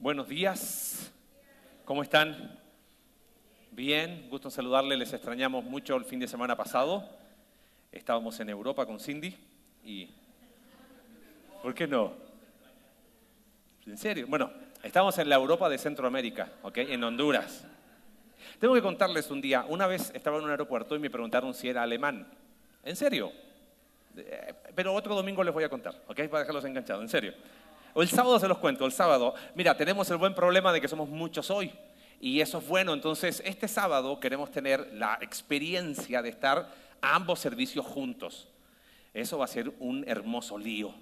Buenos días, ¿cómo están? Bien, gusto en saludarles, les extrañamos mucho el fin de semana pasado. Estábamos en Europa con Cindy y... ¿Por qué no? ¿En serio? Bueno, estamos en la Europa de Centroamérica, ¿ok? En Honduras. Tengo que contarles un día, una vez estaba en un aeropuerto y me preguntaron si era alemán. ¿En serio? Eh, pero otro domingo les voy a contar, ¿ok? Para dejarlos enganchados, en serio. O el sábado se los cuento, el sábado. Mira, tenemos el buen problema de que somos muchos hoy. Y eso es bueno. Entonces, este sábado queremos tener la experiencia de estar ambos servicios juntos. Eso va a ser un hermoso lío.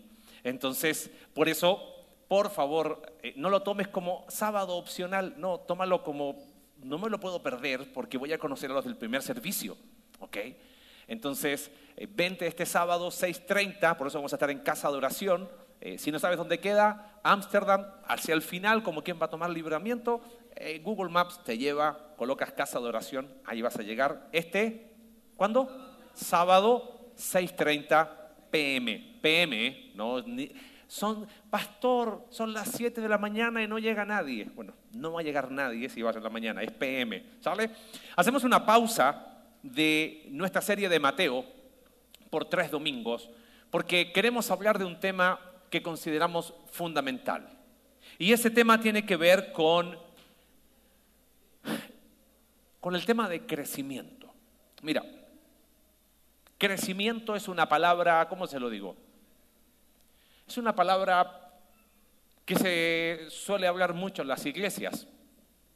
Entonces, por eso, por favor, eh, no lo tomes como sábado opcional. No, tómalo como, no me lo puedo perder porque voy a conocer a los del primer servicio. ¿Ok? Entonces, eh, vente este sábado 6.30, por eso vamos a estar en casa de oración eh, si no sabes dónde queda, Ámsterdam, hacia el final, como quien va a tomar libramiento, eh, Google Maps te lleva, colocas casa de oración, ahí vas a llegar. Este, ¿cuándo? Sábado, 6.30 pm. PM, no, son, pastor, son las 7 de la mañana y no llega nadie. Bueno, no va a llegar nadie si vas en la mañana, es PM, ¿sale? Hacemos una pausa de nuestra serie de Mateo por tres domingos, porque queremos hablar de un tema que consideramos fundamental. Y ese tema tiene que ver con, con el tema de crecimiento. Mira, crecimiento es una palabra, ¿cómo se lo digo? Es una palabra que se suele hablar mucho en las iglesias.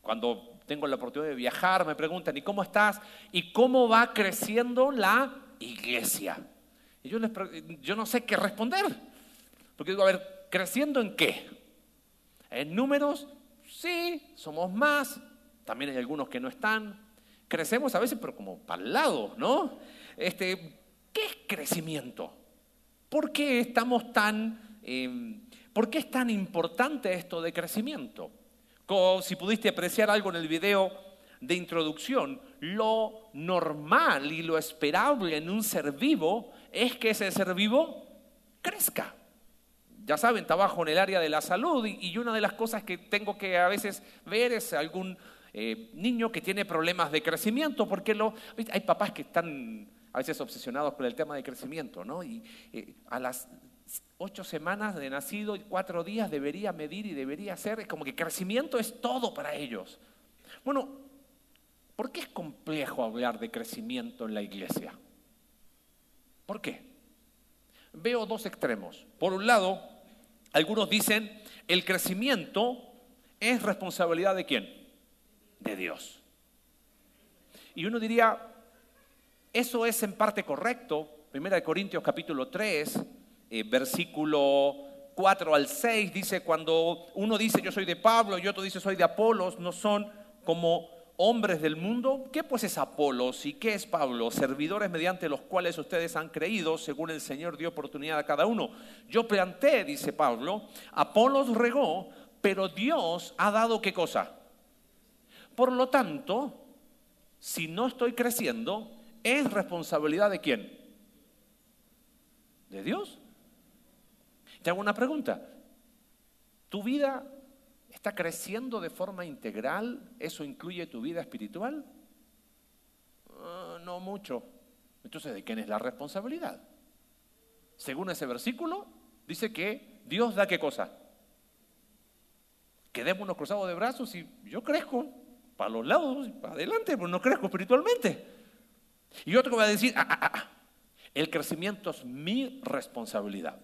Cuando tengo la oportunidad de viajar, me preguntan, ¿y cómo estás? ¿Y cómo va creciendo la iglesia? Y yo, les, yo no sé qué responder. Porque digo, a ver, ¿creciendo en qué? ¿En números? Sí, somos más. También hay algunos que no están. Crecemos a veces, pero como para el lado, ¿no? Este, ¿Qué es crecimiento? ¿Por qué estamos tan... Em, ¿Por qué es tan importante esto de crecimiento? Como si pudiste apreciar algo en el video de introducción, lo normal y lo esperable en un ser vivo es que ese ser vivo crezca ya saben, trabajo en el área de la salud y, una de las cosas que tengo que a veces ver es algún eh, niño que tiene problemas de crecimiento, porque lo, hay papás que están a veces obsesionados con el tema de crecimiento, ¿no? Y eh, a las ocho semanas de nacido, cuatro días debería medir y debería hacer, es como que crecimiento es todo para ellos. Bueno, ¿por qué es complejo hablar de crecimiento en la iglesia? ¿Por qué? Veo dos extremos. Por un lado, algunos dicen, el crecimiento es responsabilidad de quién? De Dios. Y uno diría, eso es en parte correcto. Primera de Corintios capítulo 3, eh, versículo 4 al 6, dice, cuando uno dice yo soy de Pablo y otro dice soy de Apolos, no son como hombres del mundo, ¿qué pues es Apolos y qué es Pablo? Servidores mediante los cuales ustedes han creído, según el Señor dio oportunidad a cada uno. Yo planté, dice Pablo, Apolos regó, pero Dios ha dado qué cosa. Por lo tanto, si no estoy creciendo, ¿es responsabilidad de quién? ¿De Dios? Te hago una pregunta. ¿Tu vida ¿Está creciendo de forma integral? ¿Eso incluye tu vida espiritual? Ah, no mucho. Entonces, ¿de quién es la responsabilidad? Según ese versículo, dice que Dios da qué cosa? Quedémonos cruzados de brazos y yo crezco para los lados, para adelante, pero no crezco espiritualmente. Y otro va a decir, ah, ah, ah, el crecimiento es mi responsabilidad.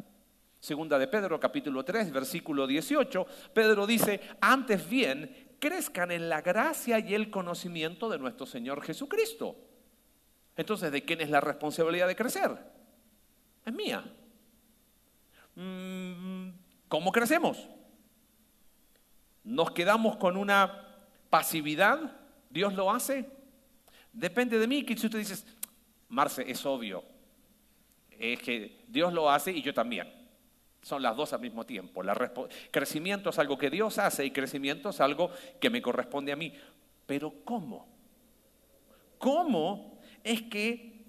Segunda de Pedro, capítulo 3, versículo 18, Pedro dice, antes bien, crezcan en la gracia y el conocimiento de nuestro Señor Jesucristo. Entonces, ¿de quién es la responsabilidad de crecer? Es mía. Mm, ¿Cómo crecemos? ¿Nos quedamos con una pasividad? ¿Dios lo hace? Depende de mí. Que si usted dice, Marce, es obvio, es que Dios lo hace y yo también. Son las dos al mismo tiempo. crecimiento es algo que Dios hace y crecimiento es algo que me corresponde a mí. Pero ¿cómo? ¿Cómo es que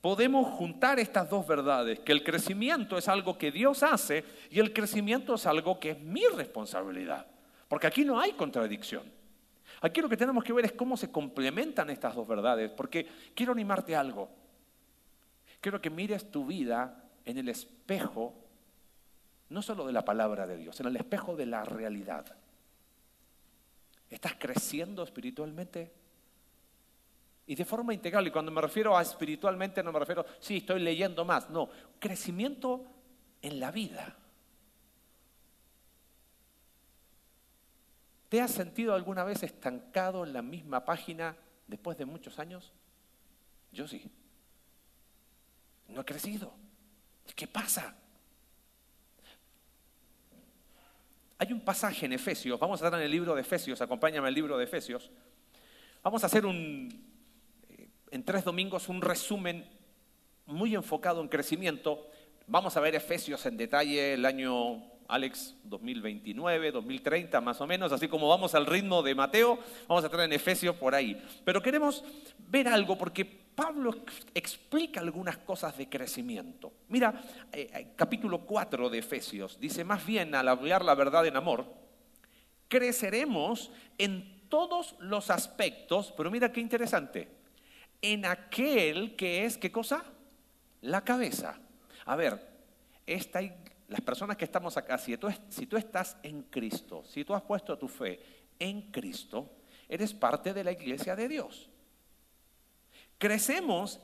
podemos juntar estas dos verdades? Que el crecimiento es algo que Dios hace y el crecimiento es algo que es mi responsabilidad. Porque aquí no hay contradicción. Aquí lo que tenemos que ver es cómo se complementan estas dos verdades, porque quiero animarte a algo. Quiero que mires tu vida en el espejo, no solo de la palabra de Dios, en el espejo de la realidad. ¿Estás creciendo espiritualmente? Y de forma integral, y cuando me refiero a espiritualmente no me refiero, sí, estoy leyendo más, no, crecimiento en la vida. ¿Te has sentido alguna vez estancado en la misma página después de muchos años? Yo sí. No he crecido. ¿Qué pasa? Hay un pasaje en Efesios, vamos a estar en el libro de Efesios, acompáñame al libro de Efesios. Vamos a hacer un, eh, en tres domingos un resumen muy enfocado en crecimiento. Vamos a ver Efesios en detalle el año Alex 2029, 2030 más o menos, así como vamos al ritmo de Mateo, vamos a estar en Efesios por ahí. Pero queremos ver algo porque Pablo explica algunas cosas de crecimiento. Mira, eh, eh, capítulo 4 de Efesios dice, más bien al hablar la verdad en amor, creceremos en todos los aspectos, pero mira qué interesante, en aquel que es, ¿qué cosa? La cabeza. A ver, esta, las personas que estamos acá, si si tú estás en Cristo, si tú has puesto tu fe en Cristo, eres parte de la iglesia de Dios. Crecemos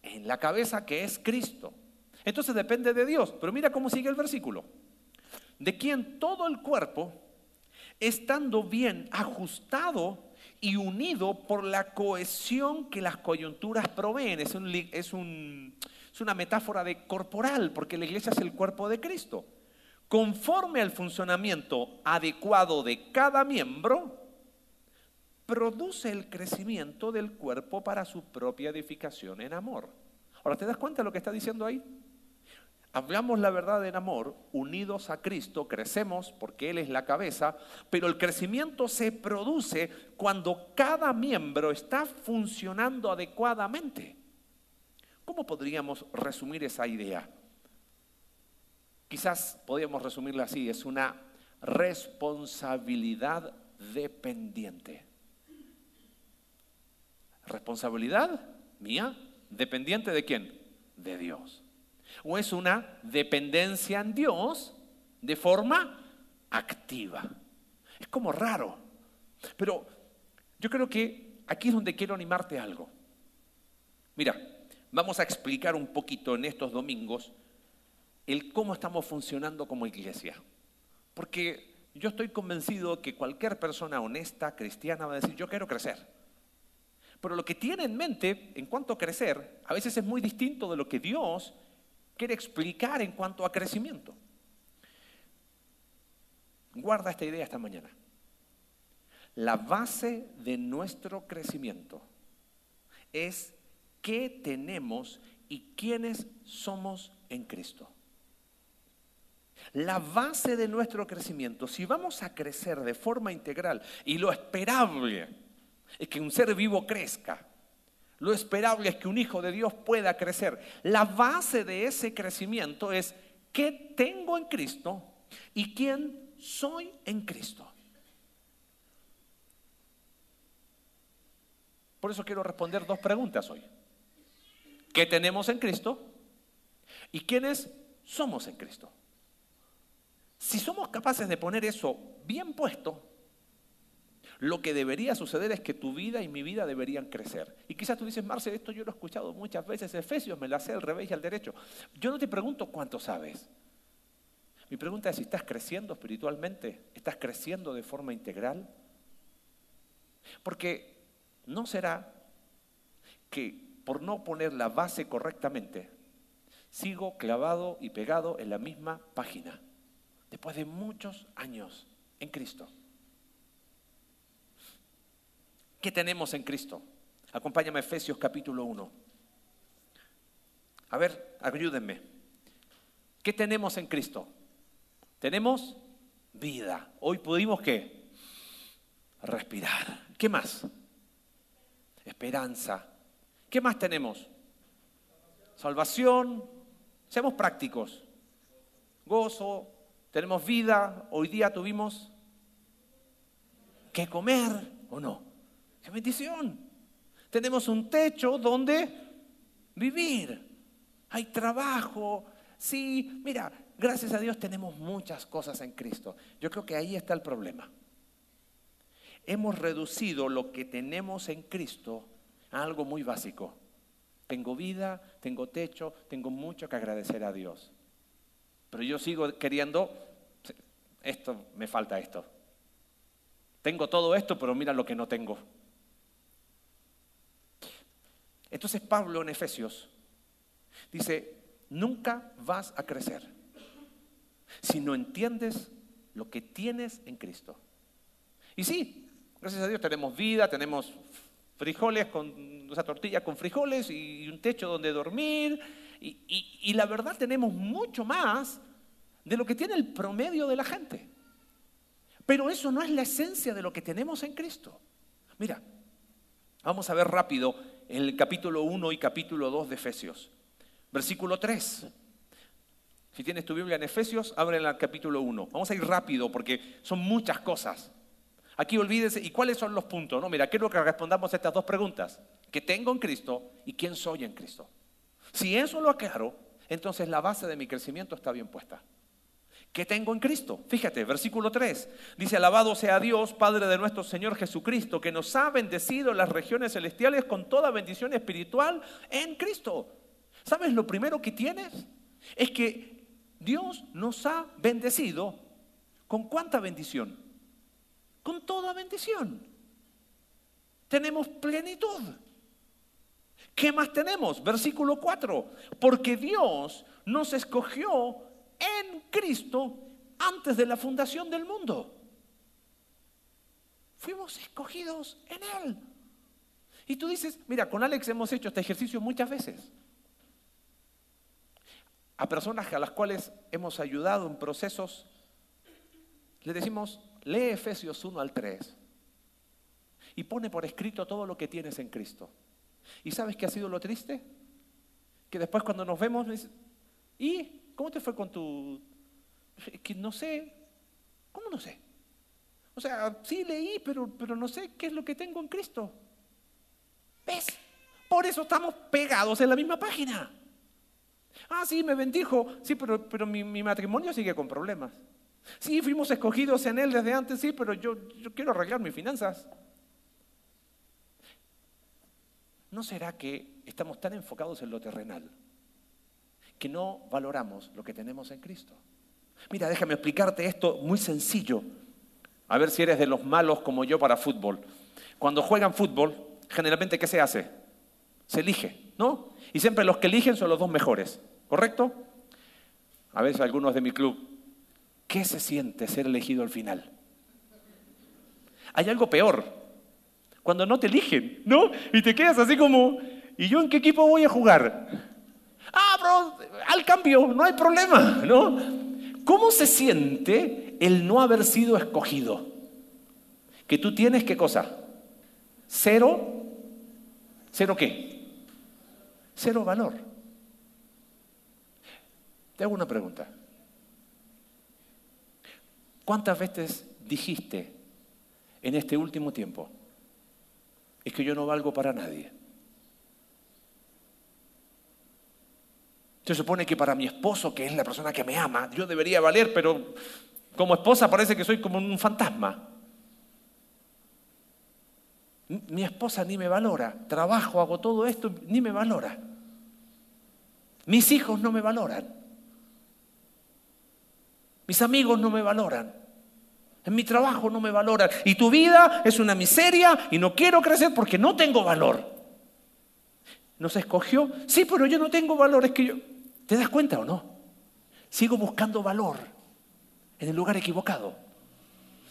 en la cabeza que es Cristo. Entonces depende de Dios. Pero mira cómo sigue el versículo. De quien todo el cuerpo, estando bien ajustado y unido por la cohesión que las coyunturas proveen, es un, es un es una metáfora de corporal, porque la iglesia es el cuerpo de Cristo. Conforme al funcionamiento adecuado de cada miembro, produce el crecimiento del cuerpo para su propia edificación en amor. Ahora, ¿te das cuenta de lo que está diciendo ahí? Hablamos la verdad en amor, unidos a Cristo, crecemos porque Él es la cabeza, pero el crecimiento se produce cuando cada miembro está funcionando adecuadamente. ¿Cómo podríamos resumir esa idea? Quizás podríamos resumirla así, es una responsabilidad dependiente. ¿Responsabilidad mía? ¿Dependiente de quién? De Dios. ¿O es una dependencia en Dios de forma activa? Es como raro. Pero yo creo que aquí es donde quiero animarte algo. Mira, vamos a explicar un poquito en estos domingos el cómo estamos funcionando como iglesia. Porque yo estoy convencido que cualquier persona honesta, cristiana, va a decir, yo quiero crecer. Pero lo que tiene en mente en cuanto a crecer, a veces es muy distinto de lo que Dios quiere explicar en cuanto a crecimiento. Guarda esta idea esta mañana. La base de nuestro crecimiento es qué tenemos y quiénes somos en Cristo. La base de nuestro crecimiento, si vamos a crecer de forma integral y lo esperable es que un ser vivo crezca, lo esperable es que un hijo de Dios pueda crecer, la base de ese crecimiento es qué tengo en Cristo y quién soy en Cristo. Por eso quiero responder dos preguntas hoy. ¿Qué tenemos en Cristo? ¿Y quiénes somos en Cristo? Si somos capaces de poner eso bien puesto, lo que debería suceder es que tu vida y mi vida deberían crecer. Y quizás tú dices, Marce, esto yo lo he escuchado muchas veces, Efesios me la sé al revés y al derecho. Yo no te pregunto cuánto sabes. Mi pregunta es si estás creciendo espiritualmente, estás creciendo de forma integral. Porque no será que por no poner la base correctamente, sigo clavado y pegado en la misma página, después de muchos años en Cristo. ¿Qué tenemos en Cristo? Acompáñame a Efesios capítulo 1. A ver, ayúdenme. ¿Qué tenemos en Cristo? Tenemos vida. Hoy pudimos qué? Respirar. ¿Qué más? Esperanza. ¿Qué más tenemos? Salvación, seamos prácticos, gozo, Tenemos vida, hoy día tuvimos que comer o no. ¡Qué bendición! Tenemos un techo donde vivir. Hay trabajo. Sí, mira, gracias a Dios tenemos muchas cosas en Cristo. Yo creo que ahí está el problema. Hemos reducido lo que tenemos en Cristo a algo muy básico. Tengo vida, tengo techo, tengo mucho que agradecer a Dios. Pero yo sigo queriendo, esto, me falta esto. Tengo todo esto, pero mira lo que no tengo. Entonces Pablo en Efesios dice, nunca vas a crecer si no entiendes lo que tienes en Cristo. Y sí, gracias a Dios tenemos vida, tenemos frijoles con, o tortillas con frijoles y un techo donde dormir. Y la verdad tenemos mucho más de lo que tiene el promedio de la gente. Pero eso no es la esencia de lo que tenemos en Cristo. Mira, vamos a ver rápido el capítulo 1 y capítulo 2 de Efesios. Versículo 3. Si tienes tu Biblia en Efesios, abre el capítulo 1. Vamos a ir rápido porque son muchas cosas. Aquí olvídense, ¿y cuáles son los puntos? No, mira, quiero que respondamos a estas dos preguntas. ¿Qué tengo en Cristo y quién soy en Cristo? Si eso lo aclaro, entonces la base de mi crecimiento está bien puesta. ¿Qué tengo en Cristo? Fíjate, versículo 3. Dice, alabado sea Dios, Padre de nuestro Señor Jesucristo, que nos ha bendecido las regiones celestiales con toda bendición espiritual en Cristo. ¿Sabes lo primero que tienes? Es que Dios nos ha bendecido con cuánta bendición? Con toda bendición. Tenemos plenitud. ¿Qué más tenemos? Versículo 4. Porque Dios nos escogió en Cristo antes de la fundación del mundo. Fuimos escogidos en Él. Y tú dices, mira, con Alex hemos hecho este ejercicio muchas veces. A personas a las cuales hemos ayudado en procesos, le decimos, lee Efesios 1 al 3 y pone por escrito todo lo que tienes en Cristo. ¿Y sabes qué ha sido lo triste? Que después cuando nos vemos, ¿y ¿Cómo te fue con tu...? Que no sé. ¿Cómo no sé? O sea, sí leí, pero, pero no sé qué es lo que tengo en Cristo. ¿Ves? Por eso estamos pegados en la misma página. Ah, sí, me bendijo. Sí, pero, pero mi, matrimonio sigue con problemas. Sí, fuimos escogidos en él desde antes, sí, pero yo, yo quiero arreglar mis finanzas. ¿No será que estamos tan enfocados en lo terrenal que no valoramos lo que tenemos en Cristo. Mira, déjame explicarte esto muy sencillo. A ver si eres de los malos como yo para fútbol. Cuando juegan fútbol, generalmente ¿qué se hace? Se elige, ¿no? Y siempre los que eligen son los dos mejores, ¿correcto? A veces algunos de mi club, ¿qué se siente ser elegido al final? Hay algo peor, cuando no te eligen, ¿no? Y te quedas así como, ¿y yo en qué equipo voy a jugar? Ah, bro, al cambio, no hay problema, ¿no? ¿Cómo se siente el no haber sido escogido? Que tú tienes qué cosa? Cero, cero qué? Cero valor. Te hago una pregunta. ¿Cuántas veces dijiste en este último tiempo, es que yo no valgo para nadie? Se supone que para mi esposo, que es la persona que me ama, yo debería valer, pero como esposa parece que soy como un fantasma. Mi esposa ni me valora, trabajo, hago todo esto, ni me valora. Mis hijos no me valoran. Mis amigos no me valoran. En mi trabajo no me valoran. Y tu vida es una miseria y no quiero crecer porque no tengo valor. ¿Nos escogió? Sí, pero yo no tengo valor. Es que yo, ¿Te das cuenta o no? Sigo buscando valor en el lugar equivocado.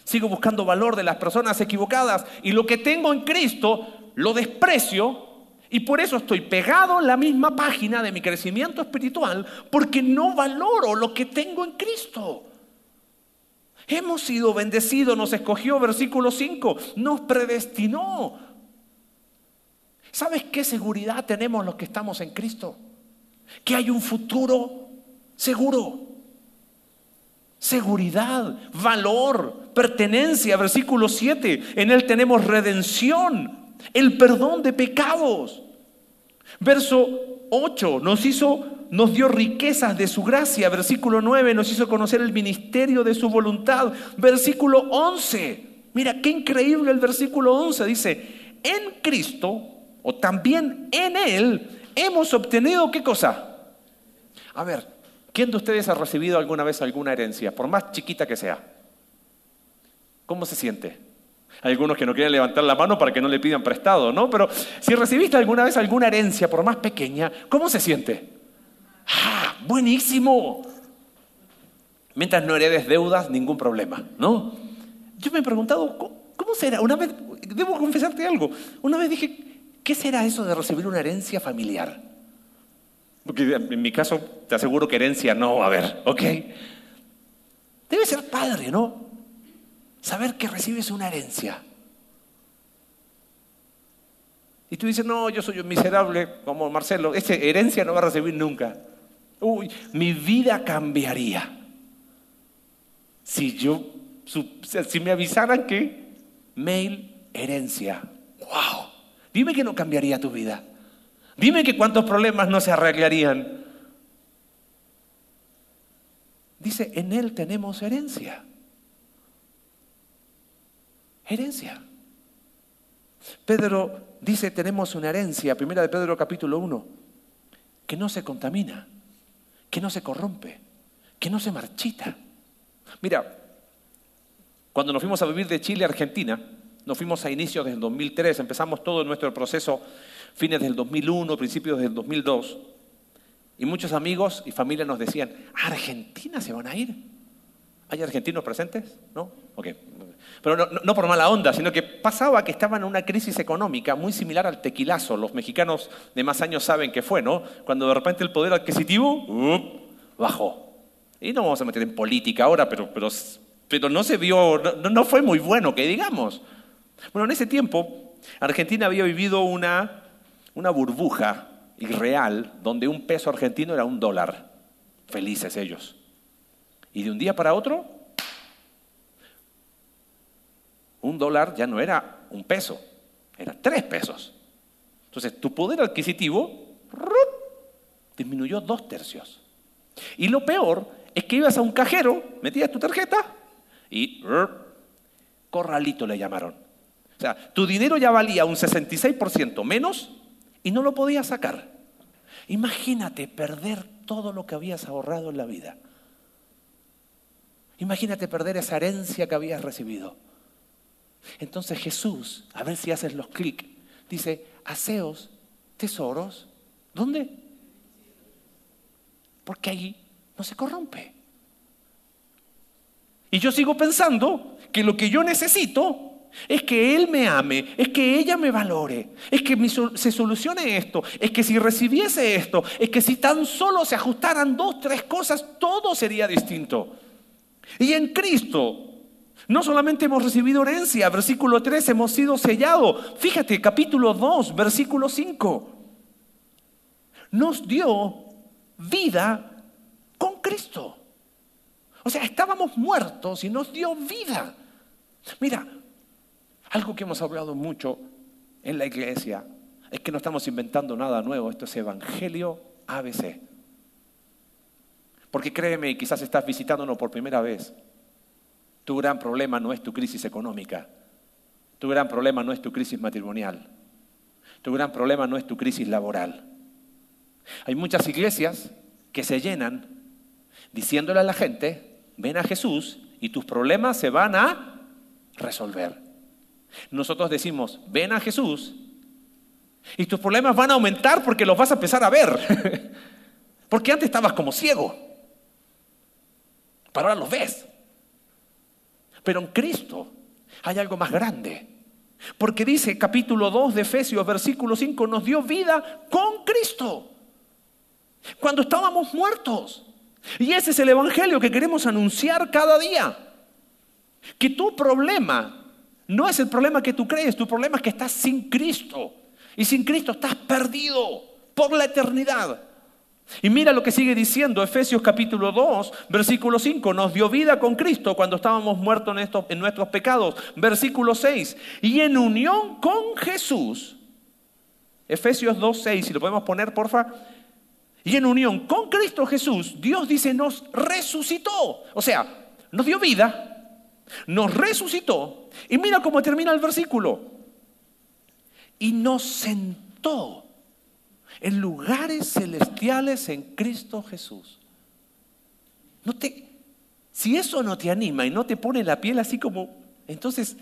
Sigo buscando valor de las personas equivocadas y lo que tengo en Cristo lo desprecio y por eso estoy pegado en la misma página de mi crecimiento espiritual porque no valoro lo que tengo en Cristo. Hemos sido bendecidos, nos escogió, versículo 5, nos predestinó. ¿Sabes qué seguridad tenemos los que estamos en Cristo? Que hay un futuro seguro. seguridad, valor, pertenencia. Versículo 7, en Él tenemos redención, el perdón de pecados. Verso 8, nos hizo, nos dio riquezas de su gracia. Versículo 9, nos hizo conocer el ministerio de su voluntad. Versículo 11, mira qué increíble el versículo 11, dice, en Cristo, o también en Él, hemos obtenido qué cosa? A ver, ¿quién de ustedes ha recibido alguna vez alguna herencia, por más chiquita que sea? ¿Cómo se siente? Hay algunos que no quieren levantar la mano para que no le pidan prestado, ¿no? Pero si recibiste alguna vez alguna herencia, por más pequeña, ¿cómo se siente? ¡Ah! ¡Buenísimo! Mientras no heredes deudas, ningún problema, ¿no? Yo me he preguntado, ¿cómo será? Una vez, debo confesarte algo, una vez dije, ¿qué será eso de recibir una herencia familiar? Porque en mi caso te aseguro que herencia no va a haber, ¿ok? Debe ser padre, ¿no? Saber que recibes una herencia. Y tú dices, no, yo soy un miserable como Marcelo, esa herencia no va a recibir nunca. Uy, mi vida cambiaría. Si yo, si me avisaran que mail, herencia. ¡Wow! Dime que no cambiaría tu vida. Dime que cuántos problemas no se arreglarían. Dice, en Él tenemos herencia. Herencia. Pedro dice, tenemos una herencia, primera de Pedro capítulo 1, que no se contamina, que no se corrompe, que no se marchita. Mira, cuando nos fuimos a vivir de Chile a Argentina, nos fuimos a inicios del 2003, empezamos todo nuestro proceso fines del 2001, principios del 2002, y muchos amigos y familia nos decían, ¿a Argentina se van a ir? ¿Hay argentinos presentes? ¿No? Ok. Pero no, por mala onda, sino que pasaba que estaban en una crisis económica muy similar al tequilazo. Los mexicanos de más años saben que fue, ¿no? Cuando de repente el poder adquisitivo bajó. Y no vamos a meter en política ahora, pero, pero, pero no se vio, no fue muy bueno, que digamos. Bueno, en ese tiempo, Argentina había vivido una, una burbuja irreal donde un peso argentino era un dólar. Felices ellos. Y de un día para otro, un dólar ya no era un peso, era tres pesos. Entonces, tu poder adquisitivo disminuyó dos tercios. Y lo peor es que ibas a un cajero, metías tu tarjeta y corralito le llamaron. Sea, tu dinero ya valía un 66% menos y no lo podías sacar. Imagínate perder todo lo que habías ahorrado en la vida. Imagínate perder esa herencia que habías recibido. Entonces Jesús, a ver si haces los clics, dice, haceos tesoros. ¿Dónde? Porque ahí no se corrompe. Y yo sigo pensando que lo que yo necesito es que Él me ame, es que ella me valore, es que se solucione esto, es que si recibiese esto, es que si tan solo se ajustaran dos, tres cosas, todo sería distinto. Y en Cristo no solamente hemos recibido herencia, versículo 3, hemos sido sellados. Fíjate, capítulo 2, versículo 5. Nos dio vida con Cristo. O sea, estábamos muertos y nos dio vida. Mira, algo que hemos hablado mucho en la iglesia es que no estamos inventando nada nuevo, esto es Evangelio ABC. Porque créeme, quizás estás visitándonos por primera vez, tu gran problema no es tu crisis económica, tu gran problema no es tu crisis matrimonial, tu gran problema no es tu crisis laboral. Hay muchas iglesias que se llenan diciéndole a la gente, ven a Jesús y tus problemas se van a resolver. Nosotros decimos, ven a Jesús y tus problemas van a aumentar porque los vas a empezar a ver. porque antes estabas como ciego, pero ahora los ves. Pero en Cristo hay algo más grande. Porque dice capítulo 2 de Efesios, versículo 5, nos dio vida con Cristo. Cuando estábamos muertos. Y ese es el Evangelio que queremos anunciar cada día. Que tu problema no es el problema que tú crees, tu problema es que estás sin Cristo. Y sin Cristo estás perdido por la eternidad. Y mira lo que sigue diciendo Efesios capítulo 2, versículo 5. Nos dio vida con Cristo cuando estábamos muertos en, en nuestros pecados. Versículo 6. Y en unión con Jesús. Efesios 2, 6. Si lo podemos poner, porfa. Y en unión con Cristo Jesús, Dios dice, nos resucitó. O sea, nos dio vida, nos resucitó. Y mira cómo termina el versículo. Y nos sentó en lugares celestiales en Cristo Jesús. No te, si eso no te anima y no te pone la piel así como, entonces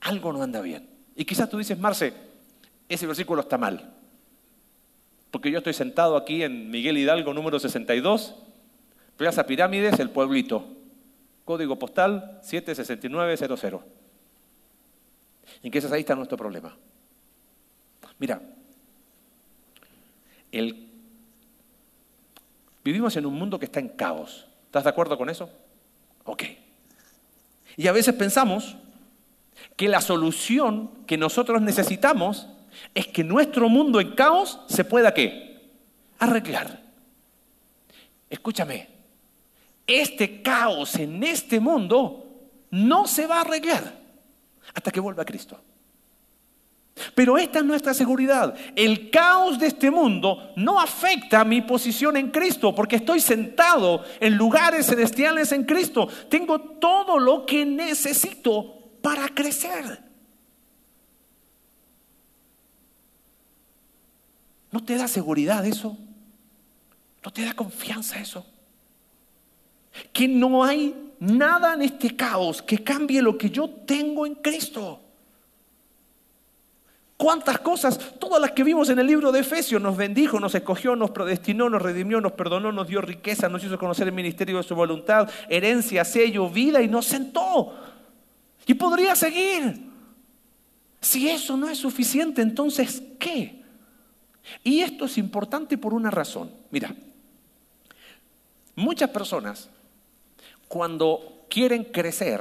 algo no anda bien. Y quizás tú dices, Marce, ese versículo está mal. Porque yo estoy sentado aquí en Miguel Hidalgo número 62, Plaza Pirámides, el pueblito. Código postal 76900. ¿En qué ahí está nuestro problema? Mira, vivimos en un mundo que está en caos. ¿Estás de acuerdo con eso? Ok. Y a veces pensamos que la solución que nosotros necesitamos es que nuestro mundo en caos se pueda qué? Arreglar. Escúchame, este caos en este mundo no se va a arreglar hasta que vuelva Cristo. Pero esta es nuestra seguridad. El caos de este mundo no afecta a mi posición en Cristo porque estoy sentado en lugares celestiales en Cristo. Tengo todo lo que necesito para crecer. ¿No te da seguridad eso? ¿No te da confianza eso? Que no hay nada en este caos que cambie lo que yo tengo en Cristo. ¿Cuántas cosas? Todas las que vimos en el libro de Efesios, nos bendijo, nos escogió, nos predestinó, nos redimió, nos perdonó, nos dio riqueza, nos hizo conocer el ministerio de su voluntad, herencia, sello, vida y nos sentó. Y podría seguir. Si eso no es suficiente, entonces, ¿qué? Y esto es importante por una razón. Mira, muchas personas cuando quieren crecer,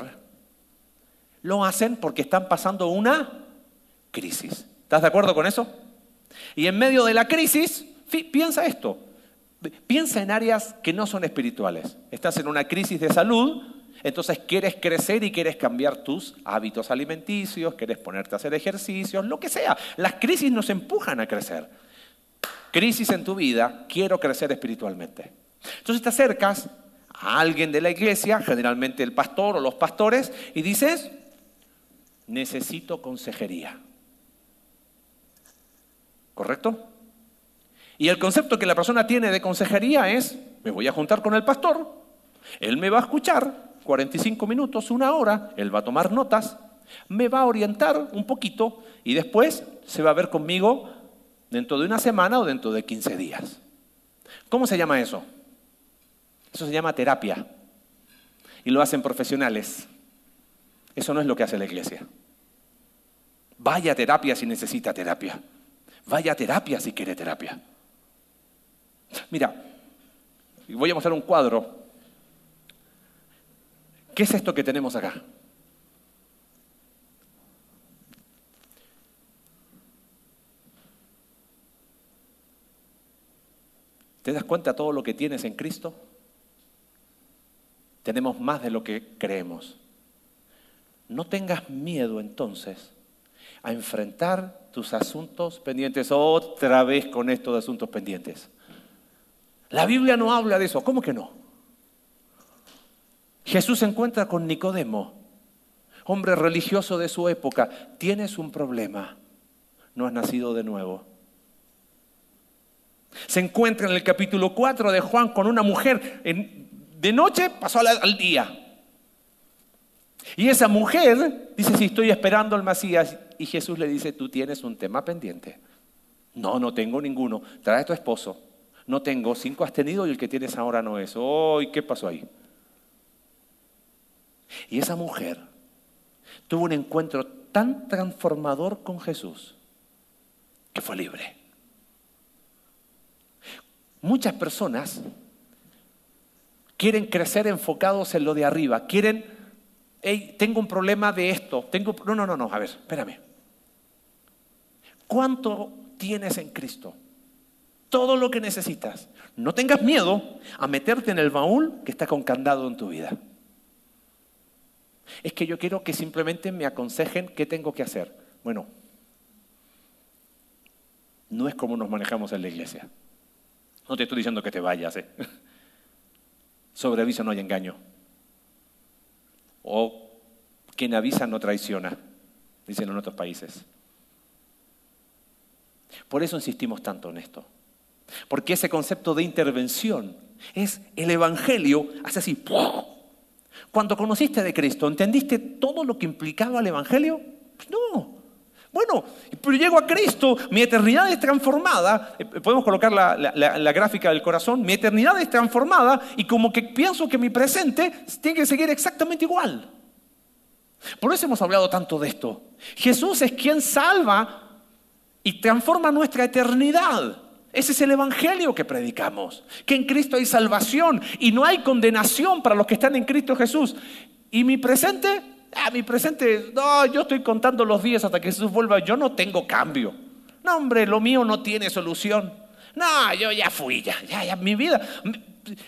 lo hacen porque están pasando una crisis. ¿Estás de acuerdo con eso? Y en medio de la crisis, piensa esto, piensa en áreas que no son espirituales. Estás en una crisis de salud, entonces quieres crecer y quieres cambiar tus hábitos alimenticios, quieres ponerte a hacer ejercicios, lo que sea. Las crisis nos empujan a crecer crisis en tu vida, quiero crecer espiritualmente. Entonces te acercas a alguien de la iglesia, generalmente el pastor o los pastores, y dices, necesito consejería. ¿Correcto? Y el concepto que la persona tiene de consejería es, me voy a juntar con el pastor, él me va a escuchar 45 minutos, una hora, él va a tomar notas, me va a orientar un poquito y después se va a ver conmigo dentro de una semana o dentro de 15 días. ¿Cómo se llama eso? Eso se llama terapia. Y lo hacen profesionales. Eso no es lo que hace la iglesia. Vaya terapia si necesita terapia. Vaya terapia si quiere terapia. Mira, voy a mostrar un cuadro. ¿Qué es esto que tenemos acá? ¿Te das cuenta de todo lo que tienes en Cristo? Tenemos más de lo que creemos. No tengas miedo entonces a enfrentar tus asuntos pendientes otra vez con esto de asuntos pendientes. La Biblia no habla de eso. ¿Cómo que no? Jesús se encuentra con Nicodemo, hombre religioso de su época. Tienes un problema. No has nacido de nuevo. Se encuentra en el capítulo 4 de Juan con una mujer de noche pasó al, día. Y esa mujer dice, si estoy esperando al Mesías, y Jesús le dice, tú tienes un tema pendiente. No, no tengo ninguno. Trae tu esposo. No tengo, cinco has tenido y el que tienes ahora no es. Oh, qué pasó ahí? Y esa mujer tuvo un encuentro tan transformador con Jesús que fue libre. Muchas personas quieren crecer enfocados en lo de arriba, quieren, hey, tengo un problema de esto, tengo, no, no, no, no, a ver, espérame. ¿Cuánto tienes en Cristo? todo lo que necesitas. No tengas miedo a meterte en el baúl que está con candado en tu vida. Es que yo quiero que simplemente me aconsejen qué tengo que hacer. Bueno, no es como nos manejamos en la iglesia. No te estoy diciendo que te vayas. ¿eh? Sobre aviso no hay engaño. O quien avisa no traiciona, dicen en otros países. Por eso insistimos tanto en esto. Porque ese concepto de intervención es el Evangelio, hace así. Cuando conociste de Cristo, ¿entendiste todo lo que implicaba el Evangelio? Pues no. Bueno, pero llego a Cristo, mi eternidad es transformada, eh, podemos colocar la, la, gráfica del corazón, mi eternidad es transformada y como que pienso que mi presente tiene que seguir exactamente igual. Por eso hemos hablado tanto de esto. Jesús es quien salva y transforma nuestra eternidad. Ese es el Evangelio que predicamos, que en Cristo hay salvación y no hay condenación para los que están en Cristo Jesús. ¿Y mi presente? Ah, mi presente, no, yo estoy contando los días hasta que Jesús vuelva, yo no tengo cambio. No, hombre, lo mío no tiene solución. No, yo ya fui, ya, ya, ya, mi vida.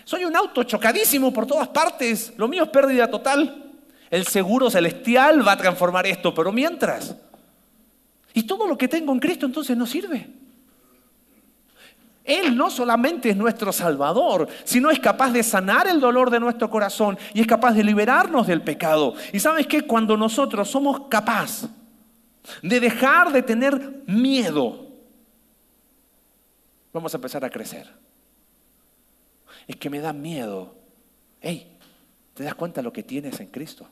Soy un auto chocadísimo por todas partes. Lo mío es pérdida total. El seguro celestial va a transformar esto, pero mientras. Y todo lo que tengo en Cristo entonces no sirve. Él no solamente es nuestro Salvador, sino es capaz de sanar el dolor de nuestro corazón y es capaz de liberarnos del pecado. Y sabes que cuando nosotros somos capaces de dejar de tener miedo, vamos a empezar a crecer. Es que me da miedo. Hey, ¿te das cuenta lo que tienes en Cristo?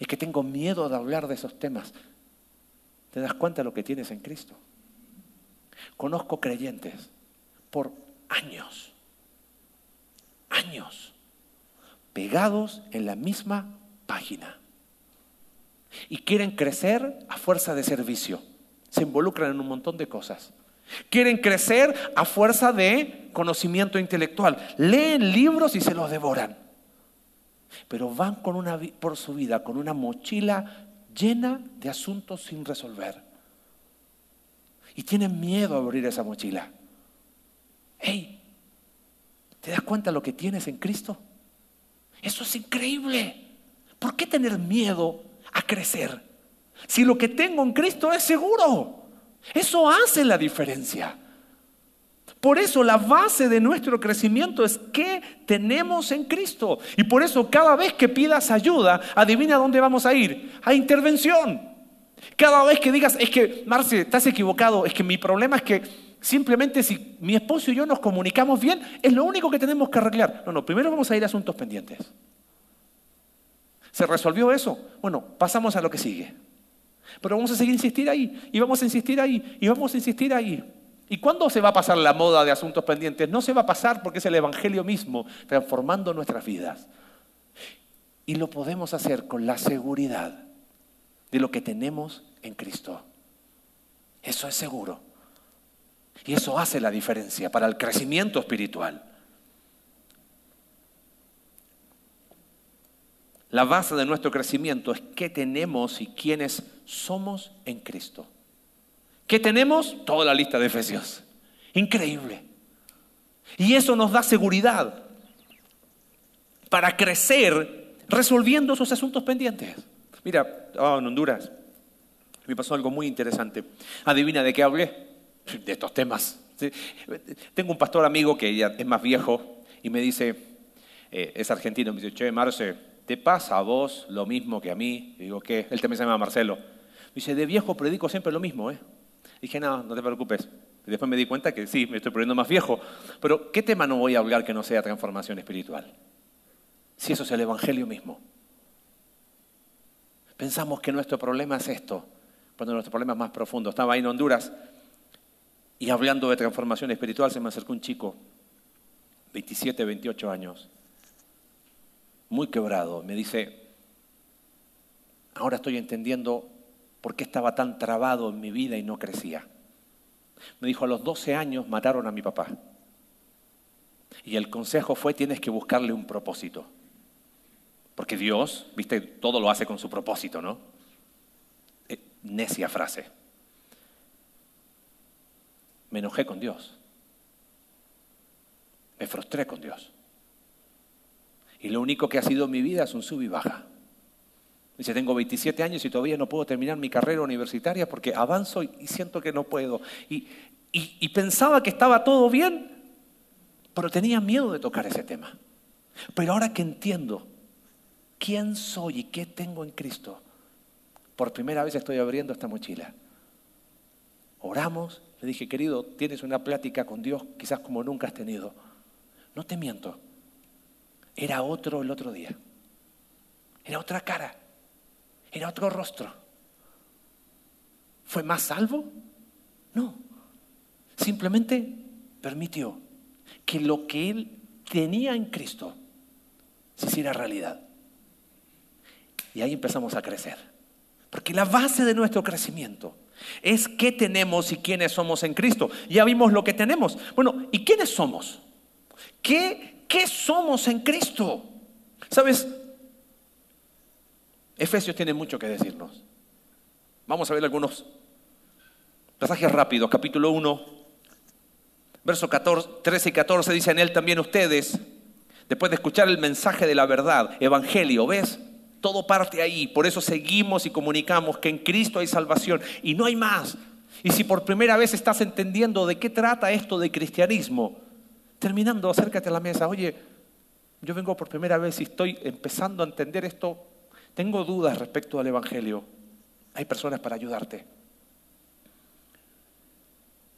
Es que tengo miedo de hablar de esos temas. ¿Te das cuenta lo que tienes en Cristo? Conozco creyentes por años, años, pegados en la misma página. Y quieren crecer a fuerza de servicio. Se involucran en un montón de cosas. Quieren crecer a fuerza de conocimiento intelectual. Leen libros y se los devoran. Pero van por su vida con una mochila llena de asuntos sin resolver y tienen miedo a abrir esa mochila. Hey, ¿te das cuenta lo que tienes en Cristo? Eso es increíble. ¿Por qué tener miedo a crecer? Si lo que tengo en Cristo es seguro, eso hace la diferencia. Por eso la base de nuestro crecimiento es qué tenemos en Cristo. Y por eso cada vez que pidas ayuda, adivina dónde vamos a ir. A intervención. Cada vez que digas, es que, Marce, estás equivocado, es que mi problema es que simplemente si mi esposo y yo nos comunicamos bien, es lo único que tenemos que arreglar. No, no, primero vamos a ir a asuntos pendientes. ¿Se resolvió eso? Bueno, pasamos a lo que sigue. Pero vamos a seguir insistir ahí, y vamos a insistir ahí, y vamos a insistir ahí. ¿Y cuándo se va a pasar la moda de asuntos pendientes? No se va a pasar porque es el Evangelio mismo transformando nuestras vidas. Y lo podemos hacer con la seguridad de lo que tenemos en Cristo. Eso es seguro. Y eso hace la diferencia para el crecimiento espiritual. La base de nuestro crecimiento es qué tenemos y quiénes somos en Cristo. ¿Qué tenemos? Toda la lista de Efesios. Increíble. Y eso nos da seguridad para crecer resolviendo esos asuntos pendientes. Mira, oh, en Honduras me pasó algo muy interesante. Adivina de qué hablé. De estos temas. Tengo un pastor amigo que es más viejo y me dice, eh, es argentino, me dice, che, Marce, ¿te pasa a vos lo mismo que a mí? Digo, ¿qué? Él también se llama Marcelo. Dice, de viejo predico siempre lo mismo, ¿eh? dije, no, no te preocupes. Después me di cuenta que sí, me estoy poniendo más viejo. Pero, ¿qué tema no voy a hablar que no sea transformación espiritual? Si eso es el Evangelio mismo. Pensamos que nuestro problema es esto, cuando nuestro problema es más profundo. Estaba ahí en Honduras y hablando de transformación espiritual se me acercó un chico, 27, 28 años, muy quebrado. Me dice, ahora estoy entendiendo por qué estaba tan trabado en mi vida y no crecía. Me dijo, a los 12 años mataron a mi papá. Y el consejo fue, tienes que buscarle un propósito. Porque Dios, viste, todo lo hace con su propósito, ¿no? Eh, necia frase. Me enojé con Dios. Me frustré con Dios. Y lo único que ha sido en mi vida es un sub y baja. Dice, tengo 27 años y todavía no puedo terminar mi carrera universitaria porque avanzo y siento que no puedo. Y, y pensaba que estaba todo bien, pero tenía miedo de tocar ese tema. Pero ahora que entiendo quién soy y qué tengo en Cristo, por primera vez estoy abriendo esta mochila. Oramos, le dije, querido, tienes una plática con Dios quizás como nunca has tenido. No te miento, era otro el otro día. Era otra cara, era otro rostro. ¿Fue más salvo? No. Simplemente permitió que lo que él tenía en Cristo se hiciera realidad. Y ahí empezamos a crecer. Porque la base de nuestro crecimiento es qué tenemos y quiénes somos en Cristo. Ya vimos lo que tenemos. Bueno, ¿y quiénes somos? ¿Qué, qué somos en Cristo? ¿Sabes? Efesios tiene mucho que decirnos. Vamos a ver algunos pasajes rápidos. Capítulo 1, versos 13 y 14 dice en él también ustedes, después de escuchar el mensaje de la verdad, evangelio, ¿ves? Todo parte ahí, por eso seguimos y comunicamos que en Cristo hay salvación y no hay más. Y si por primera vez estás entendiendo de qué trata esto de cristianismo, terminando, acércate a la mesa, oye, yo vengo por primera vez y estoy empezando a entender esto, tengo dudas respecto al Evangelio. Hay personas para ayudarte.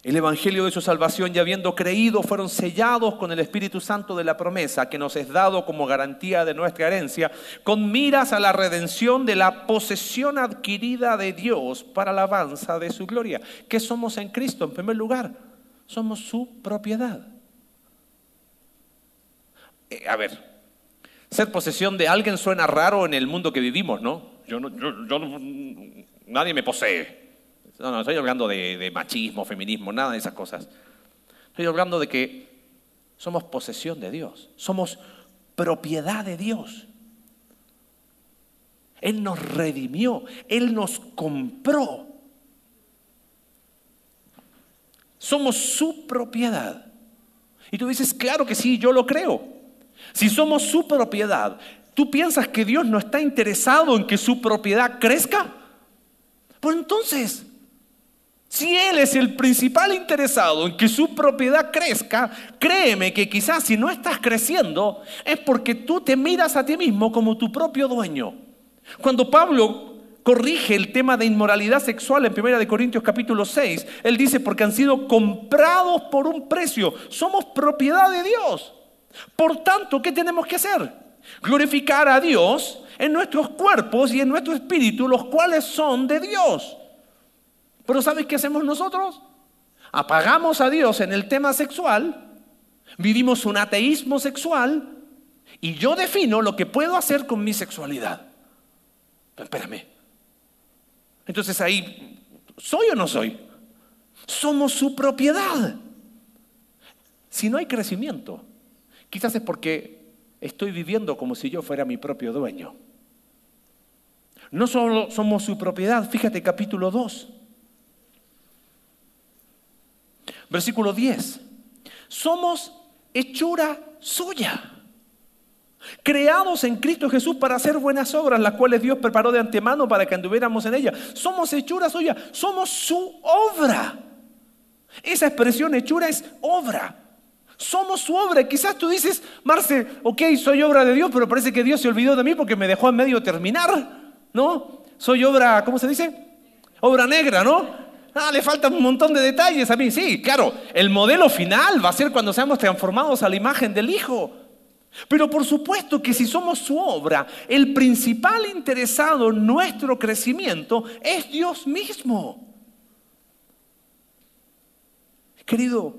El Evangelio de su salvación, ya habiendo creído, fueron sellados con el Espíritu Santo de la promesa que nos es dado como garantía de nuestra herencia, con miras a la redención de la posesión adquirida de Dios para la alabanza de su gloria. ¿Qué somos en Cristo? En primer lugar, somos su propiedad. Eh, a ver, ser posesión de alguien suena raro en el mundo que vivimos, ¿no? Yo no, yo, nadie me posee. No, no, estoy hablando de, machismo, feminismo, nada de esas cosas. Estoy hablando de que somos posesión de Dios, somos propiedad de Dios. Él nos redimió, Él nos compró. Somos su propiedad. Y tú dices, claro que sí, yo lo creo. Si somos su propiedad, ¿tú piensas que Dios no está interesado en que su propiedad crezca? Pues entonces, si Él es el principal interesado en que su propiedad crezca, créeme que quizás si no estás creciendo es porque tú te miras a ti mismo como tu propio dueño. Cuando Pablo corrige el tema de inmoralidad sexual en 1 Corintios capítulo 6, él dice, porque han sido comprados por un precio, somos propiedad de Dios. Por tanto, ¿qué tenemos que hacer? Glorificar a Dios en nuestros cuerpos y en nuestro espíritu, los cuales son de Dios. Pero ¿sabes qué hacemos nosotros? Apagamos a Dios en el tema sexual, vivimos un ateísmo sexual y yo defino lo que puedo hacer con mi sexualidad. Pero espérame. Entonces ahí, ¿soy o no soy? Somos su propiedad. Si no hay crecimiento, quizás es porque estoy viviendo como si yo fuera mi propio dueño. No solo somos su propiedad, fíjate capítulo 2. Versículo 10. Somos hechura suya. Creados en Cristo Jesús para hacer buenas obras, las cuales Dios preparó de antemano para que anduviéramos en ellas. Somos hechura suya, somos su obra. Esa expresión hechura es obra. Somos su obra. Quizás tú dices, Marce, ok, soy obra de Dios, pero parece que Dios se olvidó de mí porque me dejó en medio terminar. ¿No? Soy obra, ¿cómo se dice? Obra negra, ¿no? Ah, le faltan un montón de detalles a mí. Sí, claro, el modelo final va a ser cuando seamos transformados a la imagen del Hijo. Pero por supuesto que si somos su obra, el principal interesado en nuestro crecimiento es Dios mismo. Querido,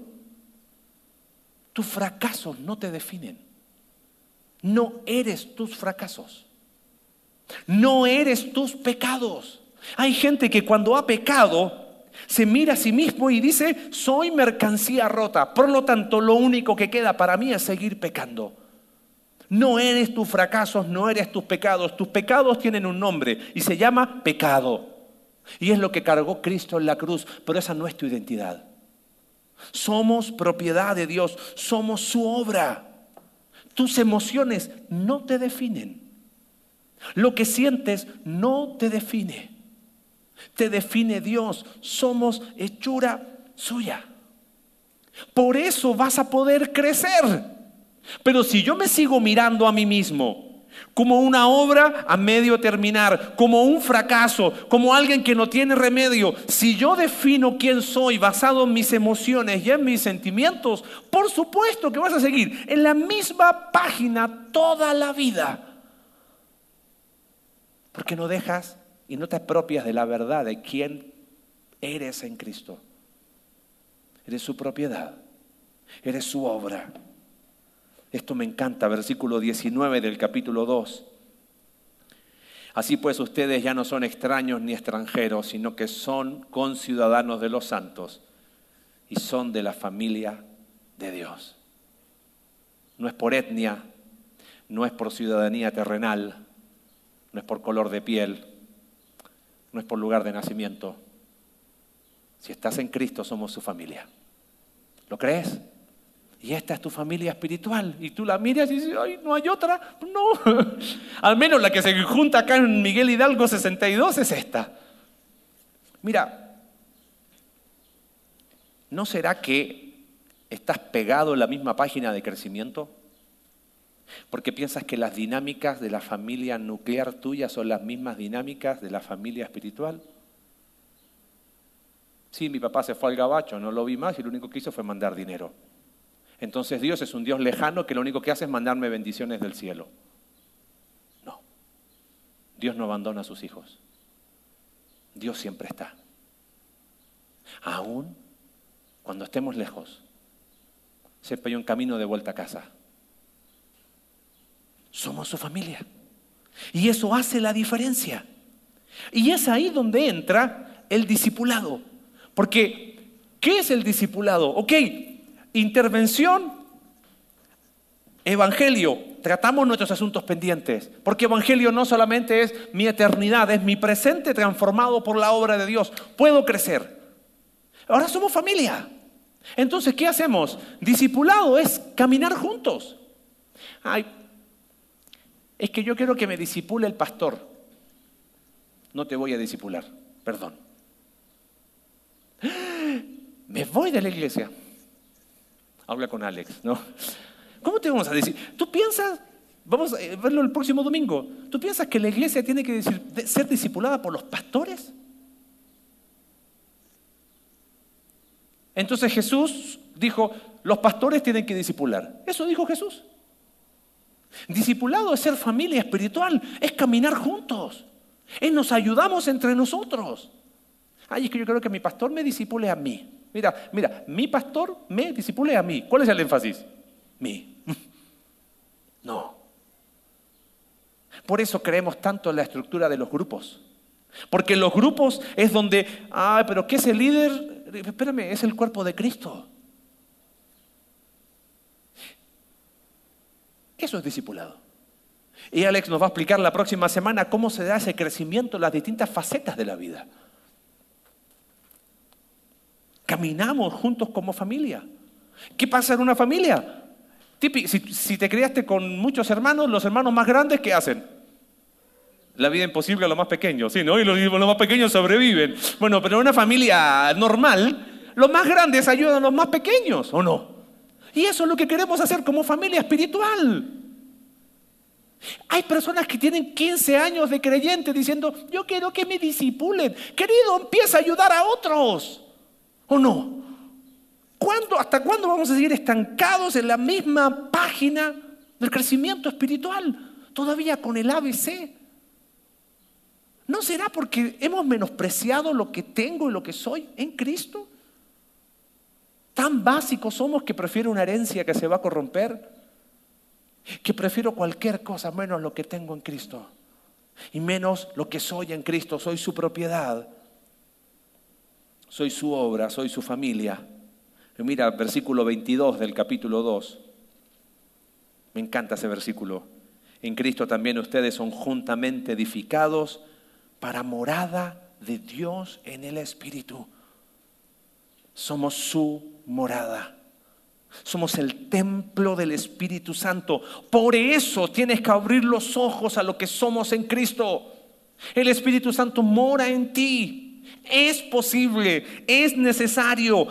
tus fracasos no te definen. No eres tus fracasos. No eres tus pecados. Hay gente que cuando ha pecado se mira a sí mismo y dice, soy mercancía rota. Por lo tanto, lo único que queda para mí es seguir pecando. No eres tus fracasos, no eres tus pecados. Tus pecados tienen un nombre y se llama pecado. Y es lo que cargó Cristo en la cruz, pero esa no es tu identidad. Somos propiedad de Dios, somos su obra. Tus emociones no te definen. Lo que sientes no te define. Te define Dios. Somos hechura suya. Por eso vas a poder crecer. Pero si yo me sigo mirando a mí mismo como una obra a medio terminar, como un fracaso, como alguien que no tiene remedio. Si yo defino quién soy basado en mis emociones y en mis sentimientos, por supuesto que vas a seguir en la misma página toda la vida. Porque no dejas y no te apropias de la verdad de quién eres en Cristo. Eres su propiedad, eres su obra. Esto me encanta, versículo 19 del capítulo 2. Así pues ustedes ya no son extraños ni extranjeros, sino que son conciudadanos de los santos y son de la familia de Dios. No es por etnia, no es por ciudadanía terrenal, no es por color de piel, no es por lugar de nacimiento. Si estás en Cristo somos su familia. ¿Lo crees? Y esta es tu familia espiritual. Y tú la miras y dices, ay, no hay otra. No. Al menos la que se junta acá en Miguel Hidalgo 62 es esta. Mira, ¿no será que estás pegado en la misma página de crecimiento? Porque piensas que las dinámicas de la familia nuclear tuya son las mismas dinámicas de la familia espiritual. Sí, mi papá se fue al gabacho, no lo vi más y lo único que hizo fue mandar dinero. Entonces Dios es un Dios lejano que lo único que hace es mandarme bendiciones del cielo. No. Dios no abandona a sus hijos. Dios siempre está. Aún cuando estemos lejos, sepa hay un camino de vuelta a casa. Somos su familia. Y eso hace la diferencia. Y es ahí donde entra el discipulado. Porque, ¿qué es el discipulado? Ok, Intervención, evangelio, tratamos nuestros asuntos pendientes, porque evangelio no solamente es mi eternidad, es mi presente transformado por la obra de Dios. Puedo crecer. Ahora somos familia. Entonces, ¿qué hacemos? Discipulado es caminar juntos. Ay, es que yo quiero que me disipule el pastor. No te voy a disipular, perdón. Me voy de la iglesia habla con Alex, ¿no? ¿Cómo te vamos a decir? ¿Tú piensas, vamos a verlo el próximo domingo, ¿tú piensas que la iglesia tiene que ser discipulada por los pastores? Entonces Jesús dijo, los pastores tienen que discipular. Eso dijo Jesús. Discipulado es ser familia espiritual, es caminar juntos, es nos ayudamos entre nosotros. Ay, es que yo creo que mi pastor me disipule a mí. Mira, mira, mi pastor me disipule a mí. ¿Cuál es el énfasis? Mí. No. Por eso creemos tanto en la estructura de los grupos. Porque los grupos es donde, ay, pero ¿qué es el líder? Espérame, es el cuerpo de Cristo. Eso es discipulado. Y Alex nos va a explicar la próxima semana cómo se da ese crecimiento en las distintas facetas de la vida. Caminamos juntos como familia. ¿Qué pasa en una familia? Si, te criaste con muchos hermanos, los hermanos más grandes, ¿qué hacen? La vida imposible a los más pequeños, ¿sí? ¿no? Y los, los más pequeños sobreviven. Bueno, pero en una familia normal, los más grandes ayudan a los más pequeños, ¿o no? Y eso es lo que queremos hacer como familia espiritual. Hay personas que tienen 15 años de creyente diciendo, yo quiero que me disipulen. Querido, empieza a ayudar a otros. ¿O no? ¿Cuándo, ¿Hasta cuándo vamos a seguir estancados en la misma página del crecimiento espiritual? Todavía con el ABC. ¿No será porque hemos menospreciado lo que tengo y lo que soy en Cristo? Tan básicos somos que prefiero una herencia que se va a corromper, que prefiero cualquier cosa menos lo que tengo en Cristo y menos lo que soy en Cristo, soy su propiedad soy su obra, soy su familia. mira, versículo 22 del capítulo 2. Me encanta ese versículo. En Cristo también ustedes son juntamente edificados para morada de Dios en el Espíritu. Somos su morada. Somos el templo del Espíritu Santo. Por eso tienes que abrir los ojos a lo que somos en Cristo. El Espíritu Santo mora en ti. Es posible, es necesario.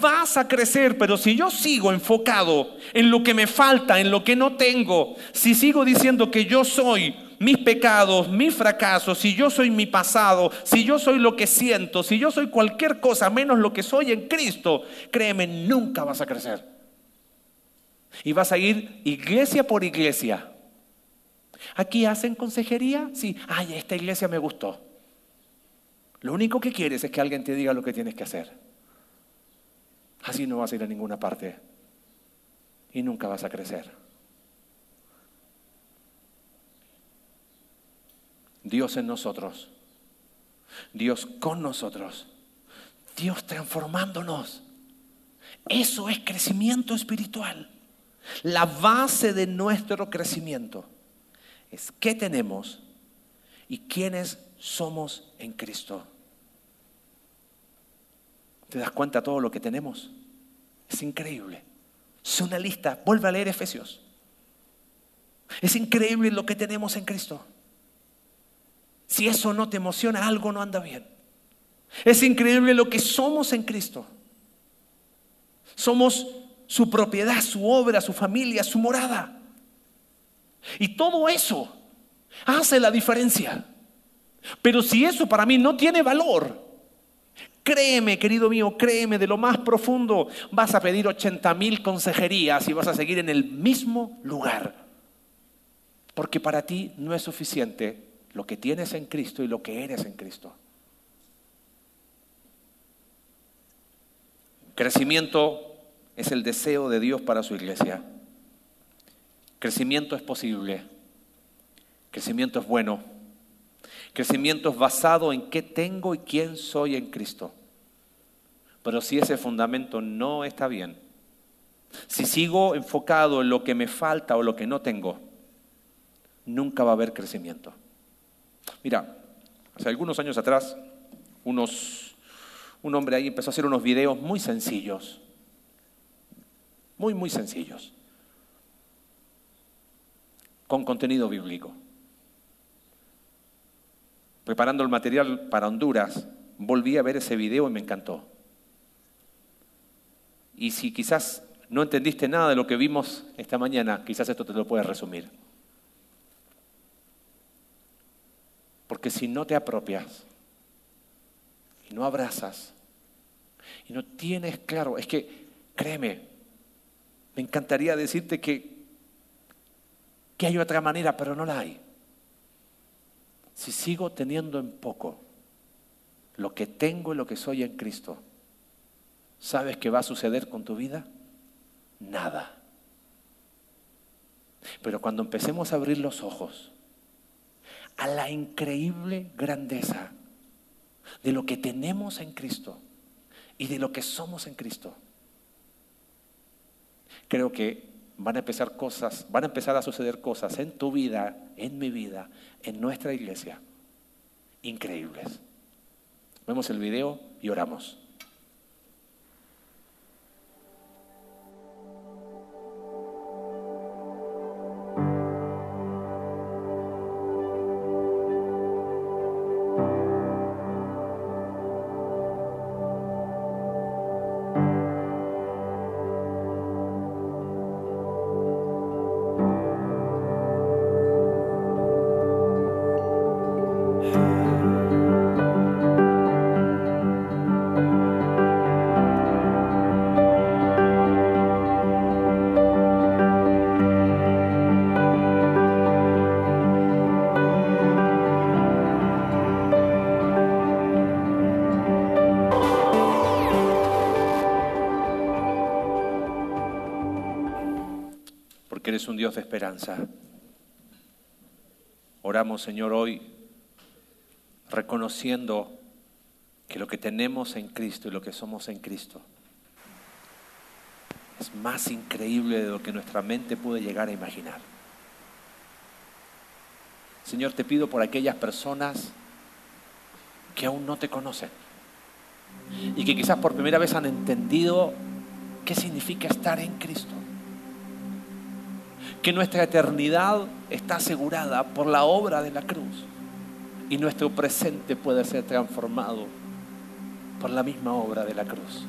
Vas a crecer, pero si yo sigo enfocado en lo que me falta, en lo que no tengo, si sigo diciendo que yo soy mis pecados, mis fracasos, si yo soy mi pasado, si yo soy lo que siento, si yo soy cualquier cosa menos lo que soy en Cristo, créeme, nunca vas a crecer. Y vas a ir iglesia por iglesia. Aquí hacen consejería, sí, ay, esta iglesia me gustó. Lo único que quieres es que alguien te diga lo que tienes que hacer. Así no vas a ir a ninguna parte y nunca vas a crecer. Dios en nosotros, Dios con nosotros, Dios transformándonos. Eso es crecimiento espiritual. La base de nuestro crecimiento es qué tenemos y quiénes somos en Cristo. ¿Te das cuenta de todo lo que tenemos? Es increíble. Es una lista. Vuelve a leer Efesios. Es increíble lo que tenemos en Cristo. Si eso no te emociona, algo no anda bien. Es increíble lo que somos en Cristo. Somos su propiedad, su obra, su familia, su morada. Y todo eso hace la diferencia. Pero si eso para mí no tiene valor, créeme, querido mío, créeme de lo más profundo, vas a pedir 80 mil consejerías y vas a seguir en el mismo lugar. Porque para ti no es suficiente lo que tienes en Cristo y lo que eres en Cristo. Crecimiento es el deseo de Dios para su iglesia. Crecimiento es posible. Crecimiento es bueno. Crecimiento es basado en qué tengo y quién soy en Cristo. Pero si ese fundamento no está bien, si sigo enfocado en lo que me falta o lo que no tengo, nunca va a haber crecimiento. Mira, hace algunos años atrás, unos, un hombre ahí empezó a hacer unos videos muy sencillos, muy, muy sencillos, con contenido bíblico. Preparando el material para Honduras, volví a ver ese video y me encantó. Y si quizás no entendiste nada de lo que vimos esta mañana, quizás esto te lo puede resumir. Porque si no te apropias y no abrazas y no tienes claro, es que, créeme, me encantaría decirte que, que hay otra manera, pero no la hay. Si sigo teniendo en poco lo que tengo y lo que soy en Cristo, ¿sabes qué va a suceder con tu vida? Nada. Pero cuando empecemos a abrir los ojos a la increíble grandeza de lo que tenemos en Cristo y de lo que somos en Cristo. Creo que van a empezar cosas, van a empezar a suceder cosas en tu vida, en mi vida, en nuestra iglesia, increíbles. Vemos el video y oramos. Un Dios de esperanza. Oramos, Señor, hoy reconociendo que lo que tenemos en Cristo y lo que somos en Cristo es más increíble de lo que nuestra mente puede llegar a imaginar. Señor, te pido por aquellas personas que aún no te conocen y que quizás por primera vez han entendido qué significa estar en Cristo. Que nuestra eternidad está asegurada por la obra de la cruz y nuestro presente puede ser transformado por la misma obra de la cruz.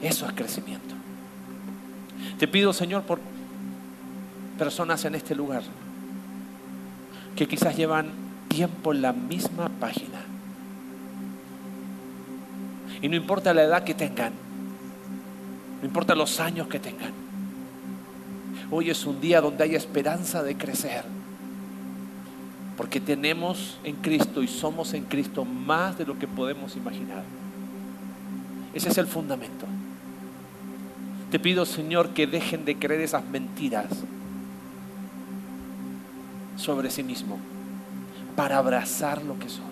Eso es crecimiento. Te pido, Señor, por personas en este lugar que quizás llevan tiempo en la misma página. Y no importa la edad que tengan, no importa los años que tengan. Hoy es un día donde hay esperanza de crecer. Porque tenemos en Cristo y somos en Cristo más de lo que podemos imaginar. Ese es el fundamento. Te pido, Señor, que dejen de creer esas mentiras sobre sí mismo para abrazar lo que son.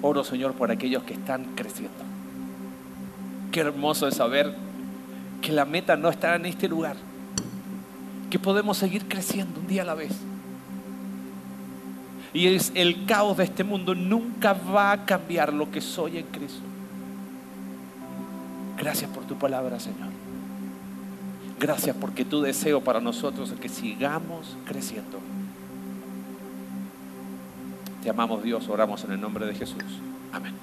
Oro, Señor, por aquellos que están creciendo. Qué hermoso es saber que la meta no está en este lugar, que podemos seguir creciendo un día a la vez. Y es el caos de este mundo nunca va a cambiar lo que soy en Cristo. Gracias por tu palabra, Señor. Gracias porque tu deseo para nosotros es que sigamos creciendo. Te amamos Dios, oramos en el nombre de Jesús. Amén.